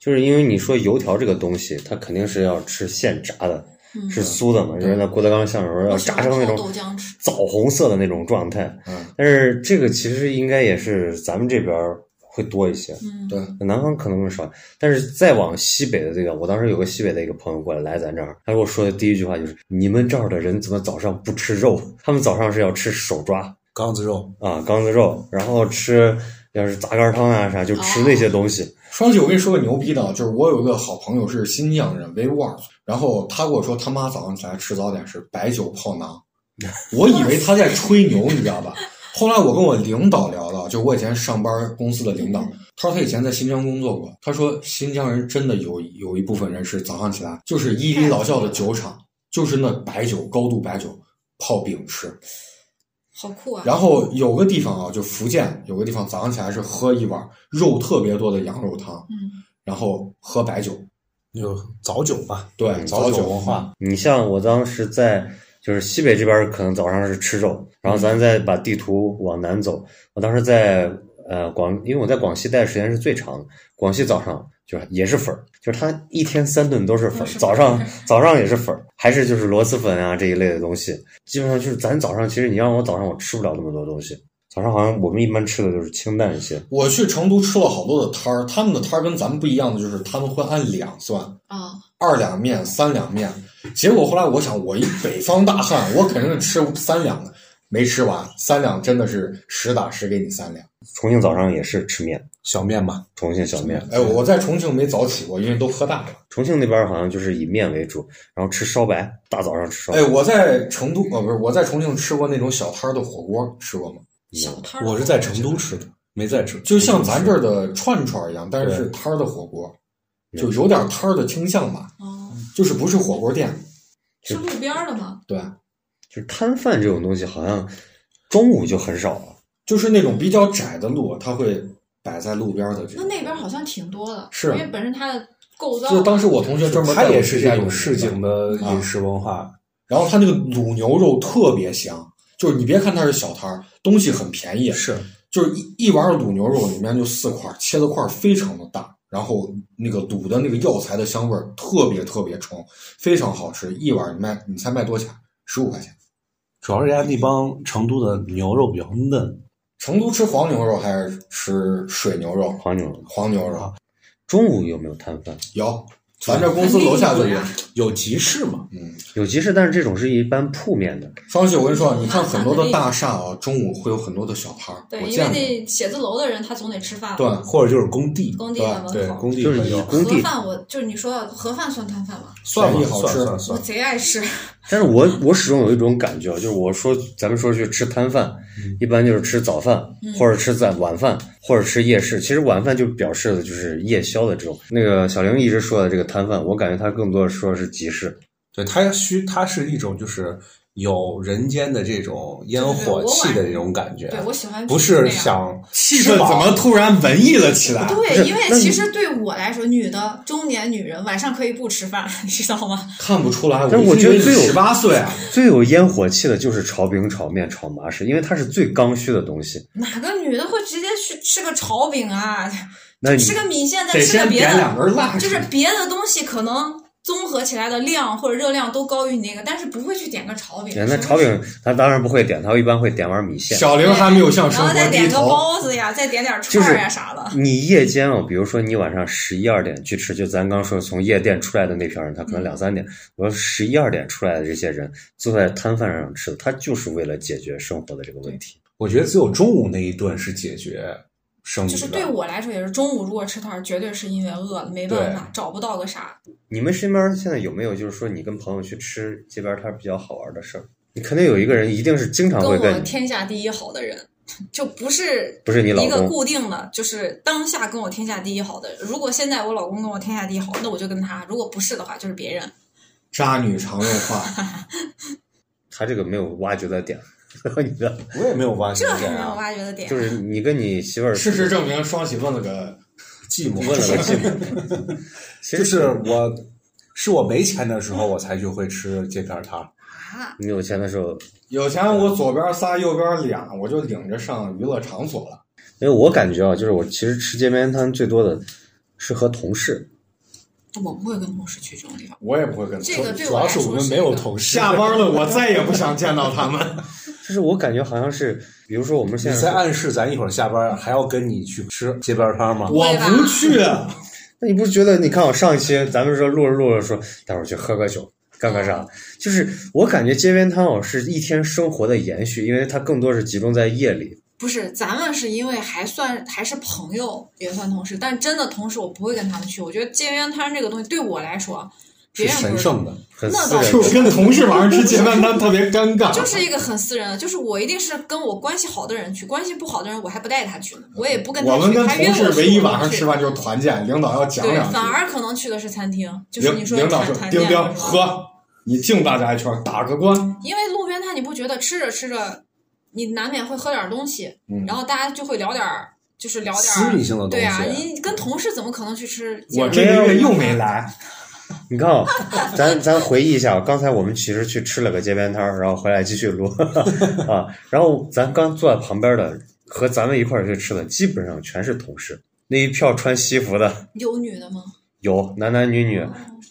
就是因为你说油条这个东西，它肯定是要吃现炸的，嗯是酥的嘛，就是那郭德纲相声说要炸成那种豆浆吃。枣红色的那种状态。嗯，但是这个其实应该也是咱们这边儿会多一些，嗯，对，南方可能更少。但是再往西北的这个，我当时有个西北的一个朋友过来来咱这儿，他跟我说的第一句话就是：你们这儿的人怎么早上不吃肉？他们早上是要吃手抓缸子肉，啊，缸子肉，然后吃要是杂干汤啊啥，就吃那些东西。双喜，我跟你说个牛逼的，就是我有一个好朋友是新疆人，维吾尔族，然后他跟我说他妈早上起来吃早点是白酒泡馕，我以为他在吹牛，你知道吧？后来我跟我领导聊到，就我以前上班公司的领导，他说他以前在新疆工作过，他说新疆人真的有有一部分人是早上起来就是伊犁老窖的酒厂，就是那白酒高度白酒泡饼吃，好酷啊！然后有个地方啊，就福建有个地方早上起来是喝一碗肉特别多的羊肉汤，嗯，然后喝白酒，就早酒嘛，对，早酒文化。你像我当时在就是西北这边儿可能早上是吃肉，然后咱再把地图往南走，我当时在呃广，因为我在广西待的时间是最长的，广西早上就是也是粉儿，就是他一天三顿都是粉儿，都是粉儿早上早上也是粉儿，还是就是螺蛳粉啊这一类的东西，基本上就是咱早上其实你让我早上我吃不了那么多东西，早上好像我们一般吃的就是清淡一些，我去成都吃了好多的摊儿，他们的摊儿跟咱们不一样的就是他们会按两算，啊，二两面、三两面。结果后来我想，我一北方大汉，我肯定是吃三两的，没吃完，三两真的是实打实给你三两。重庆早上也是吃面，小面嘛，重庆小面，哎，我在重庆没早起过，因为都喝大了。重庆那边好像就是以面为主，然后吃烧白，大早上吃烧白。哎，我在成都，呃，不是我在重庆吃过那种小摊儿的火锅，吃过吗？小摊儿。我是在成都吃的，没在吃。就像咱这儿的串串一样，但是是摊儿的火锅，就有点摊儿的倾向吧，哦，就是不是火锅店。是路边儿的吗？对，就是摊贩这种东西，好像中午就很少了。就是那种比较窄的路，它会摆在路边的这那种。那边儿好像挺多的，是因为本身它的构造。就当时我同学专门他也是这种市井的饮食文化，然后他那个卤牛肉特别香，就是你别看它是小摊儿，东西很便宜，是就是一一碗卤牛肉里面就四块，切的块儿非常的大，然后那个卤的那个药材的香味儿特别特别冲，非常好吃。一碗你卖你猜卖多少钱？十五块钱。主要是人家那帮成都的牛肉比较嫩，成都吃黄牛肉还是吃水牛肉？黄牛肉黄牛肉中午有没有摊贩？有，咱这公司楼下就有。有集市嘛，嗯，有集市，但是这种是一般铺面的。双喜，我跟你说，你看很多的大厦啊，中午会有很多的小摊儿，对，因为。那写字楼的人他总得吃饭，对，或者就是工地，工地的门口。对工地就是有工地盒饭我就是你说的盒饭算摊饭吗？算吧便宜好吃我算算算，贼爱吃。但是我我始终有一种感觉，就是我说咱们说去吃摊饭，一般就是吃早饭，或者吃在晚饭，或者吃夜市。其实晚饭就表示的就是夜宵的这种。那个小玲一直说的这个摊贩，我感觉他更多说的是集市。对它需它是一种就是有人间的这种烟火气的这种感觉，对我喜欢不是想气氛怎么突然文艺了起来？对，因为其实对我来说，女的中年女人晚上可以不吃饭，你 知道吗？看不出来，但是我觉得最有十八岁啊，最有烟火气的就是炒饼、炒面、炒麻食，因为它是最刚需的东西。哪个女的会直接去吃个炒饼啊？那你吃个米线，再吃个别的，就是别的东西可能综合起来的量或者热量都高于你那个，但是不会去点个炒饼。那炒饼他当然不会点，他一般会点碗米线。小玲还没有向生活然后再点个。包子呀，再点点就串儿呀啥的。你夜间哦，比如说你晚上十一二点去吃，就咱刚说从夜店出来的那批人，他可能两三点，我说十一二点出来的这些人坐在摊贩上吃的，他就是为了解决生活的这个问题。我觉得只有中午那一顿是解决生理，就是对我来说，也是中午如果吃摊儿，绝对是因为饿了，没办法找不到个啥。你们身边现在有没有就是说你跟朋友去吃街边摊比较好玩的事儿？你肯定有一个人一定是经常跟我会跟我，天下第一好的人，就不是 不是你老一个，固定的，就是当下跟我天下第一好的人。如果现在我老公跟我天下第一好，那我就跟他；如果不是的话，就是别人。渣女常用话，他这个没有挖掘的点，你知道，我也没有挖掘这还没有点啊，挖掘的点。就是你跟你媳妇儿事实证明，双喜 问了个寂寞。问了个寂寞，其就实是我，是我没钱的时候，我才就会吃街边摊儿。啊，你有钱的时候，有钱我左边仨，右边俩，我就领着上娱乐场所了。因为我感觉啊，就是我其实吃街边摊最多的是和同事，我不会跟同事去这种地方。我也不会跟他这个对主要是我们没有同事。下班 了，我再也不想见到他们。就是我感觉好像是，比如说我们现你在在暗示咱一会儿下班还要跟你去吃街边摊吗？我不去，那你不是觉得？你看我上一期咱们说录着录着说，待会儿去喝个酒，干个啥？就是我感觉街边摊哦是一天生活的延续，因为它更多是集中在夜里。不是，咱们是因为还算还是朋友，也算同事，但真的同事我不会跟他们去。我觉得街边摊这个东西对我来说，别是神圣的。很那倒私人就跟同事晚上吃街边摊特别尴尬。就是一个很私人的，就是我一定是跟我关系好的人去，关系不好的人我还不带他去呢，我也不跟他去。我们跟他约我去同事唯一晚上吃饭就是团建，领导要讲对，两句反。而可能去的是餐厅，就是你说领领导说：“团团丁丁，建喝，你敬大家一圈，打个关。因为路边摊你不觉得吃着吃着，你难免会喝点东西，嗯然后大家就会聊点儿，就是聊点私儿密性的东西对啊，你跟同事怎么可能去吃？”我这个月又没来，你看啊、咱咱回忆一下，刚才我们其实去吃了个街边摊儿，然后回来继续录 啊。然后咱刚坐在旁边的和咱们一块儿去吃的，基本上全是同事。那一票穿西服的有女的吗？有男男女女，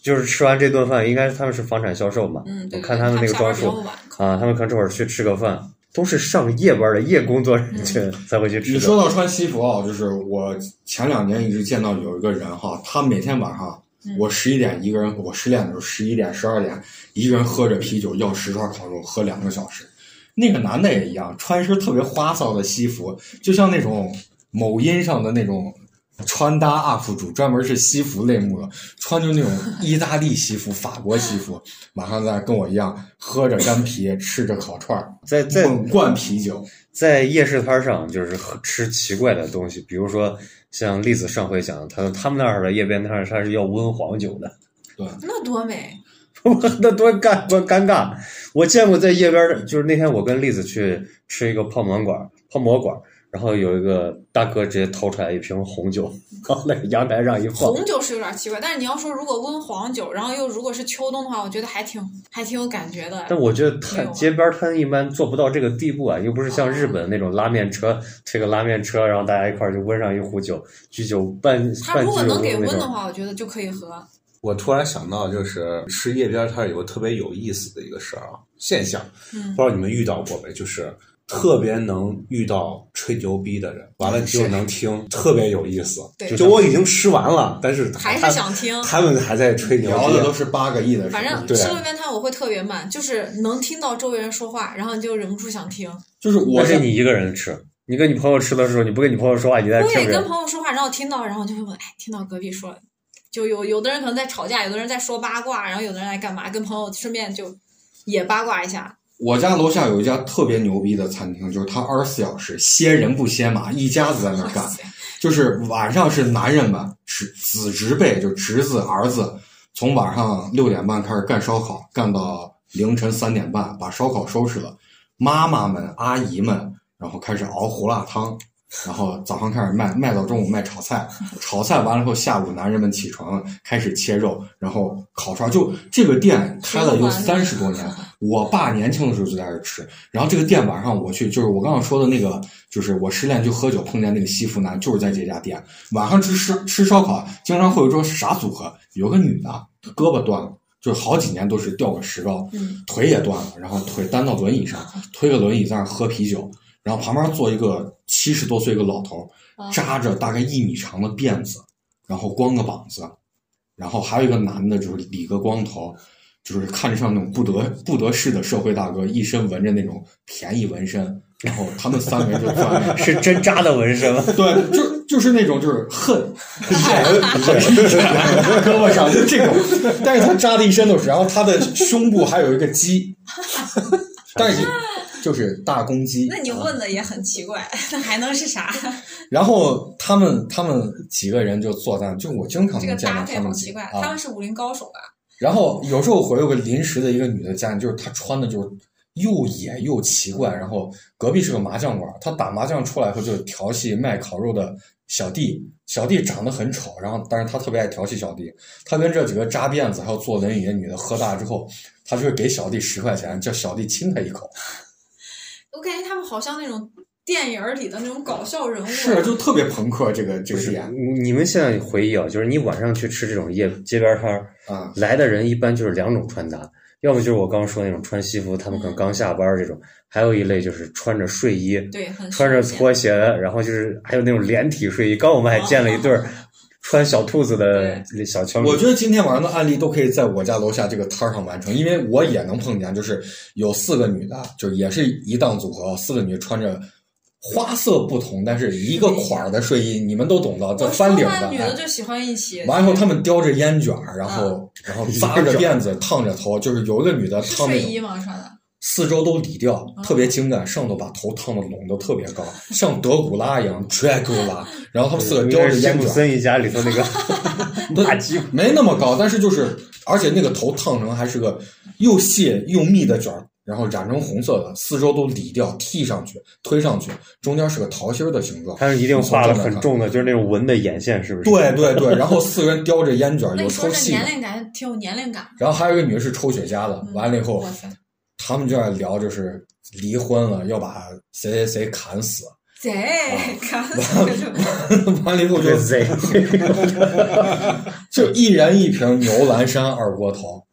就是吃完这顿饭，应该他们是房产销售嘛。嗯，对我看他们那个装束啊，他们可能这会儿去吃个饭，都是上夜班的夜工作人群才会去吃。你说到穿西服啊，就是我前两年一直见到有一个人哈，他每天晚上嗯我十一点一个人，我失恋的时候十一点十二点一个人喝着啤酒要十串烤肉，喝两个小时。那个男的也一样，穿一身特别花哨的西服，就像那种某音上的那种穿搭 UP 主，专门是西服类目的，穿着那种意大利西服、法国西服，马上在跟我一样喝着干啤，吃着烤串儿，在在猛灌啤酒。在夜市摊上，就是吃奇怪的东西，比如说像栗子上回讲的，他他们那儿的夜边摊他是要温黄酒的，对那多美！那多尴多尴尬。我见过在夜边儿，就是那天我跟栗子去吃一个泡馍馆，泡馍馆，然后有一个大哥直接掏出来一瓶红酒，往那个阳台上一放，红酒是有点奇怪，但是你要说如果温黄酒，然后又如果是秋冬的话，我觉得还挺还挺有感觉的。但我觉得摊街边摊一般做不到这个地步啊，又不是像日本那种拉面车推个拉面车，然后大家一块儿就温上一壶酒，居酒半他半居酒如果能给。温的话，我觉得就可以喝。我突然想到，就是吃夜边摊有个特别有意思的一个事儿啊，现象，嗯不知道你们遇到过没？就是特别能遇到吹牛逼的人，完了就能听，特别有意思。对就我已经吃完了，但是还是想听他们还在吹牛聊的都逼。是八个亿的事，反正对吃路边摊我会特别慢，就是能听到周围人说话，然后你就忍不住想听。就是我我是你一个人吃，你跟你朋友吃的时候，你不跟你朋友说话，你在我也跟。朋友说话，然后听到，然后就会问，哎，听到隔壁说，就有有的人可能在吵架，有的人在说八卦，然后有的人在干嘛，跟朋友顺便就也八卦一下。我家楼下有一家特别牛逼的餐厅，就是他二十四小时歇人不歇马，一家子在那儿干。就是晚上是男人们是子侄辈，就侄子儿子，从晚上六点半开始干烧烤，干到凌晨三点半，把烧烤收拾了。妈妈们、阿姨们，然后开始熬胡辣汤，然后早上开始卖，卖到中午卖炒菜，炒菜完了后，下午男人们起床开始切肉，然后烤串儿。就这个店开了有三十多年，我爸年轻的时候就在这儿吃。然后这个店晚上我去，就是我刚刚说的那个，就是我失恋就喝酒碰见那个西服男，就是在这家店。晚上吃吃吃烧烤，经常会有一桌啥组合，有个女的胳膊断了。就是好几年都是掉个石膏，嗯腿也断了，然后腿担到轮椅上，推个轮椅在那儿喝啤酒，然后旁边坐一个七十多岁一个老头啊，扎着大概一米长的辫子，然后光个膀子，然后还有一个男的，就是理个光头，就是看着像那种不得不得势的社会大哥，一身纹着那种便宜纹身，然后他们三个人就坐在 是针扎的纹身吗？对，就就是那种就是恨，胳膊上就这种，但是他扎的一身都是，然后他的胸部还有一个鸡，但是就是大公鸡。那你啊问的也很奇怪，那还能是啥？然后他们他们几个人就坐在，就我经常能见到他们好奇怪，啊他们是武林高手吧？然后有时候会有个临时的一个女的家，就是她穿的就是又野又奇怪，然后隔壁是个麻将馆，她打麻将出来后就调戏卖烤肉的小弟，小弟长得很丑，然后但是他特别爱调戏小弟，他跟这几个扎辫子还有坐轮椅的女的喝大之后，他就会给小弟十块钱，叫小弟亲他一口，我感觉他们好像那种电影儿里的那种搞笑人物，是就特别朋克这个这不是个点。你你们现在回忆啊，就是你晚上去吃这种夜街边摊儿，啊，来的人一般就是两种穿搭，要么就是我刚刚说那种穿西服，他们可能刚下班儿这种；还有一类就是穿着睡衣，对，很穿着拖鞋，然后就是还有那种连体睡衣。刚我们还见了一对儿穿小兔子的小枪，我觉得今天晚上的案例都可以在我家楼下这个摊儿上完成，因为我也能碰见，就是有四个女的，就也是一档组合，四个女穿着花色不同，但是一个款儿的睡衣，你们都懂的，叫翻领的。女的哎就喜欢一起，完了以后，他们叼着烟卷儿，然后然后扎着辫子，烫着头，就是有一个女的是烫那种睡衣吗？穿的四周都理掉，特别精干，上头把头烫的拢的特别高，像德古拉一样 Dracula。然后他们四个叼着烟卷儿，森一家里头那个。没那么高，但是就是，而且那个头烫成还是个又细又密的卷儿，然后染成红色的，四周都理掉，剃上去，推上去，中间是个桃心儿的形状。他是一定画了很重的，就是那种纹的眼线，是不是？对对对，然后四个人叼着烟卷儿，有那你说这抽细的年，龄感挺有年龄感。然后还有一个女的是抽雪茄的，完了以后他们就在聊，就是离婚了，要把谁谁谁砍死，贼啊看这个完了以后就这贼。就一人一瓶牛栏山二锅头，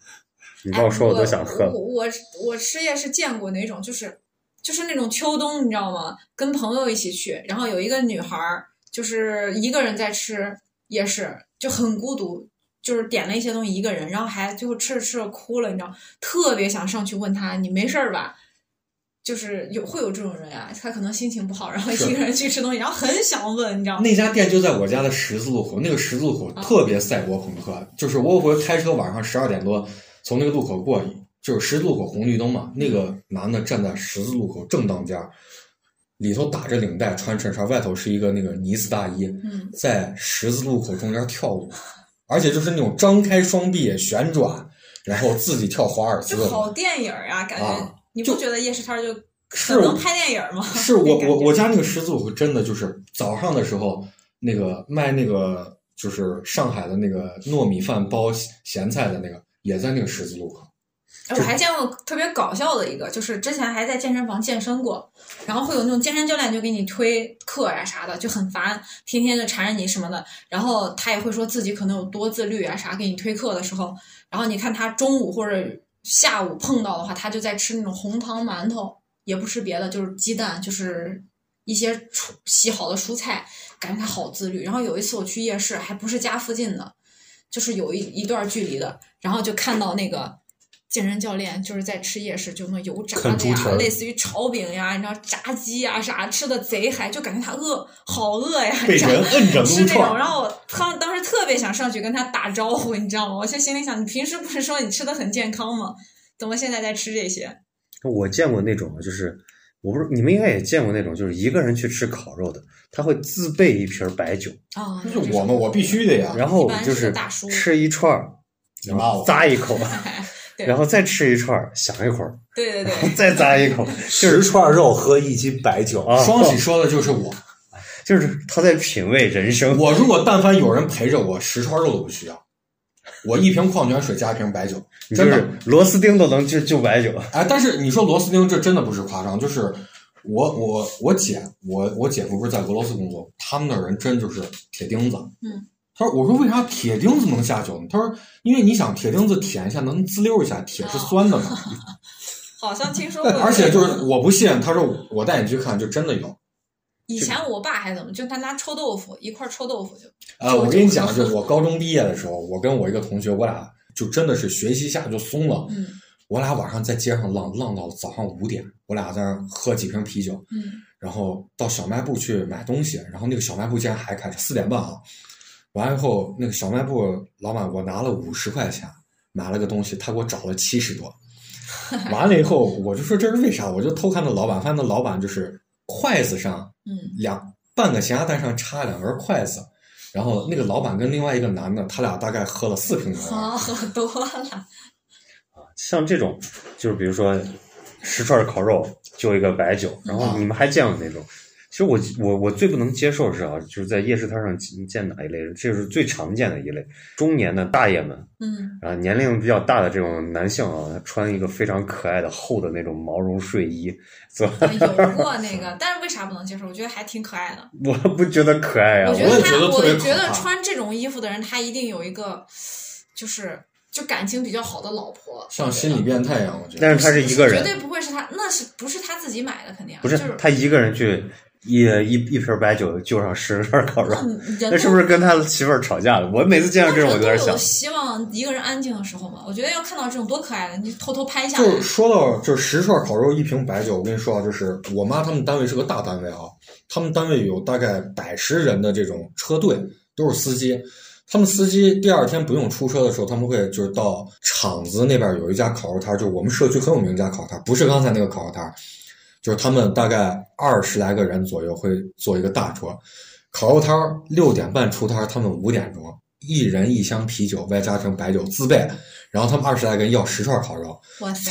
你跟我说，我都想喝。我我我吃夜是见过那种，就是就是那种秋冬，你知道吗？跟朋友一起去，然后有一个女孩儿，就是一个人在吃也是，就很孤独，就是点了一些东西一个人，然后还最后吃着吃着哭了，你知道，特别想上去问他，你没事儿吧？就是有会有这种人啊，他可能心情不好，然后一个人去吃东西，然后很想问，你知道吗？那家店就在我家的十字路口，那个十字路口特别赛博朋克，就是我有回开车晚上十二点多从那个路口过，就是十字路口红绿灯嘛，那个男的站在十字路口正当间儿，里头打着领带，穿衬衫，外头是一个那个呢子大衣，嗯，在十字路口中间跳舞，而且就是那种张开双臂旋转，然后自己跳华尔兹就，好电影儿啊，感觉、啊你不觉得夜市摊儿就是是能拍电影儿吗？是我我我家那个十字路口真的就是早上的时候，那个卖那个就是上海的那个糯米饭包咸菜的那个，也在那个十字路口。我还见过特别搞笑的一个，就是之前还在健身房健身过，然后会有那种健身教练就给你推课呀、啥的，就很烦，天天就缠着你什么的。然后他也会说自己可能有多自律啊啥，给你推课的时候，然后你看他中午或者下午碰到的话，他就在吃那种红糖馒头，也不吃别的，就是鸡蛋，就是一些蔬洗好的蔬菜，感觉他好自律。然后有一次我去夜市，还不是家附近的，就是有一一段距离的，然后就看到那个健身教练就是在吃夜市，就那油炸的呀，类似于炒饼呀，你知道炸鸡呀啥，吃的贼嗨，就感觉他饿，好饿呀，被炸人摁着撸是那种，串，然后我当当时特别想上去跟他打招呼，你知道吗？我就心里想，你平时不是说你吃的很健康吗？怎么现在在吃这些？我见过那种，就是我不是你们应该也见过那种，就是一个人去吃烤肉的，他会自备一瓶白酒，啊、那是我嘛我必须的呀。然后就是吃一串儿，你骂我咂一口，对然后再吃一串儿，想一会儿，对对对，再咂一口，十串肉喝一斤白酒，啊，双喜说的就是我，就是他在品味人生。我如果但凡有人陪着我，十串肉都不需要，我一瓶矿泉水加一瓶白酒，就真的。是螺丝钉都能就就白酒，哎，但是你说螺丝钉，这真的不是夸张，就是我我我姐我我姐夫不是在俄罗斯工作，他们那儿人真就是铁钉子。嗯，他说我说为啥铁钉子能下酒呢？他说因为你想铁钉子舔一下能滋溜一下，铁是酸的嘛。好像听说过。而且就是我不信，他说我带你去看，就真的有。以前我爸还怎么，就他拿臭豆腐一块臭豆腐就，呃，我跟你讲，就是我高中毕业的时候，我跟我一个同学，我俩就真的是学习一下就松了。嗯我俩晚上在街上浪浪到早上五点，我俩在那儿喝几瓶啤酒，嗯然后到小卖部去买东西，然后那个小卖部竟然还开着，四点半啊。完了以后，那个小卖部老板给我拿了五十块钱买了个东西，他给我找了七十多。完了以后，我就说这是为啥？我就偷看那老板，发现那老板就是筷子上嗯，两半个咸鸭蛋上插两根筷子，然后那个老板跟另外一个男的，他俩大概喝了四瓶牛好蛙。喝多了。像这种，就是比如说十串烤肉就一个白酒，然后你们还见过那种？其实我我我最不能接受是啊，就是在夜市摊上见哪一类人，这是最常见的一类，中年的大爷们，嗯，啊，年龄比较大的这种男性啊，他穿一个非常可爱的厚的那种毛绒睡衣，是吧？有 过那个，但是为啥不能接受？我觉得还挺可爱的。我不觉得可爱啊、我觉得他，我也觉得穿这种衣服的人，他一定有一个，就是就感情比较好的老婆，像心理变态一样，我觉得。但是他是一个人，绝对不会是他，那是不是他自己买的？肯定啊不是就是他一个人去一一一瓶白酒就上十串烤肉，那是不是跟他媳妇儿吵架了？我每次见到这种我就在想希望一个人安静的时候嘛。我觉得要看到这种多可爱的，你偷偷拍下来。就是说到就是十串烤肉一瓶白酒，我跟你说啊，就是我妈他们单位是个大单位啊，他们单位有大概百十人的这种车队，都是司机。他们司机第二天不用出车的时候，他们会就是到厂子那边有一家烤肉摊，就我们社区很有名一家烤肉摊，不是刚才那个烤肉摊，就是他们大概二十来个人左右会做一个大桌，烤肉摊儿六点半出摊儿，他们五点钟一人一箱啤酒，外加成白酒自备，然后他们二十来个人要十串烤肉，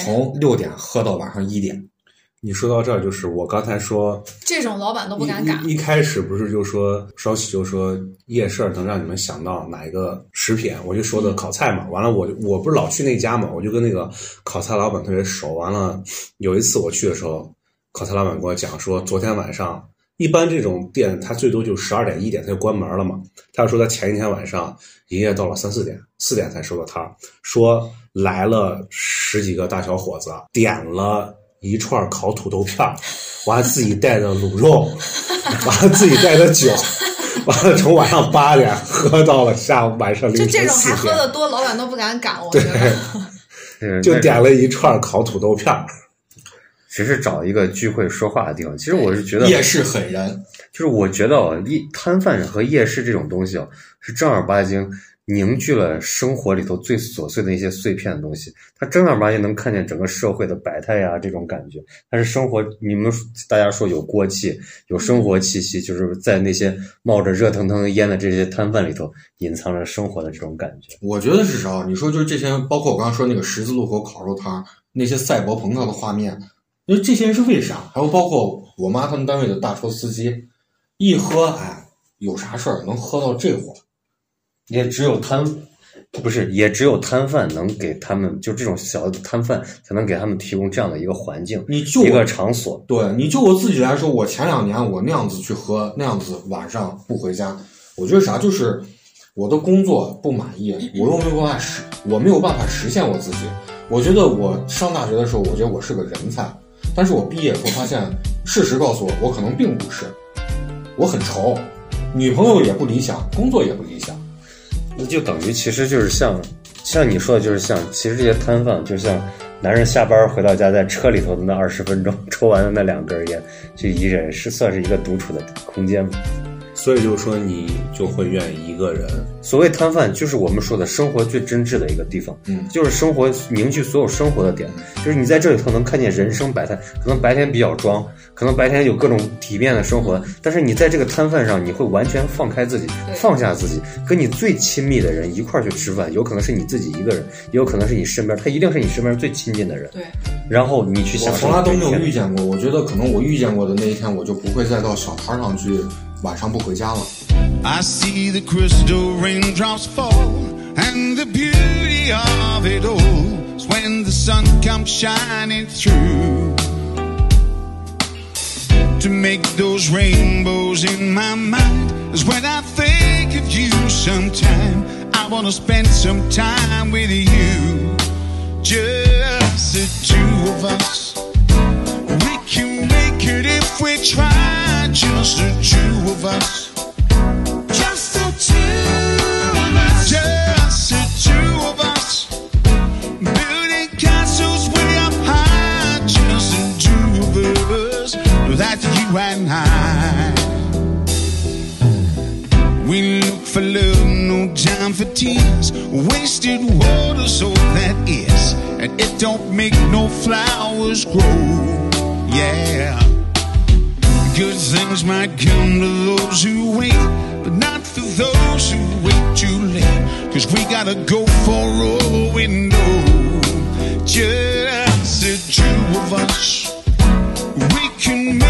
从六点喝到晚上一点。你说到这儿，就是我刚才说这种老板都不一敢干。一一开始不是就说稍喜就说夜市能让你们想到哪一个食品，我就说的烤菜嘛。完了我就我不是老去那家嘛，我就跟那个烤菜老板特别熟。完了有一次我去的时候，烤菜老板跟我讲说，昨天晚上一般这种店他最多就十二点一点他就关门了嘛。他说他前一天晚上营业到了三四点，四点才收的摊儿，说来了十几个大小伙子，点了。一串烤土豆片儿，完了自己带的卤肉，完了自己带的酒，完了从晚上八点喝到了下午晚上就这种凌晨四点，还喝的多，老板都不敢赶。我觉得，嗯 那 就点了一串烤土豆片儿。只是找一个聚会说话的地方。其实我是觉得，夜市很燃，就是我觉得啊，一摊贩和夜市这种东西啊，是正儿八经凝聚了生活里头最琐碎的一些碎片的东西。它正儿八经能看见整个社会的百态呀，这种感觉。它是生活，你们大家说有锅气，有生活气息，就是在那些冒着热腾腾的烟的这些摊贩里头，隐藏着生活的这种感觉。我觉得是啥？你说就是这些，包括我刚刚说那个十字路口烤肉摊，那些赛博朋克的画面，那这些人是为啥？还有包括我妈他们单位的大车司机，一喝哎有啥事儿能喝到这会儿？也只有摊，不是，也只有摊贩能给他们，就这种小的摊贩才能给他们提供这样的一个环境，你就一个场所。对，你就我自己来说，我前两年我那样子去喝，那样子晚上不回家，我觉得啥就是我的工作不满意，我又没有办法实，我没有办法实现我自己。我觉得我上大学的时候，我觉得我是个人才，但是我毕业以后发现，事实告诉我，我可能并不是。我很愁，女朋友也不理想，工作也不理想。那就等于其实就是像像你说的，就是像其实这些摊贩，就像男人下班回到家，在车里头的那二十分钟抽完的那两根烟，就一人是算是一个独处的空间嘛。所以就是说，你就会愿意一个人。所谓摊贩，就是我们说的生活最真挚的一个地方，嗯。就是生活凝聚所有生活的点，就是你在这里头能看见人生百态。可能白天比较装，可能白天有各种体面的生活，但是你在这个摊贩上，你会完全放开自己，放下自己，跟你最亲密的人一块儿去吃饭，有可能是你自己一个人，也有可能是你身边，他一定是你身边最亲近的人，对，然后你去我享受从来都没有遇见过，我觉得可能我遇见过的那一天，我就不会再到小摊上去晚上不回家了。 I see the crystal raindrops fall, and the beauty of it all is when the sun comes shining through. To make those rainbows in my mind is when I think of you sometime. I wanna spend some time with you, just the two of us. We can make it if we try, just the two of us. Just the two of us. Just the two of us. Building castles way up high. Just the two of us. That's you and I. We look for love no no time for tears. Wasted water, so that is. And it don't make no flowers grow. Yeah good things might come to those who wait, but not for those who wait too late. Cause we gotta go for all we know. Just the two of us, we can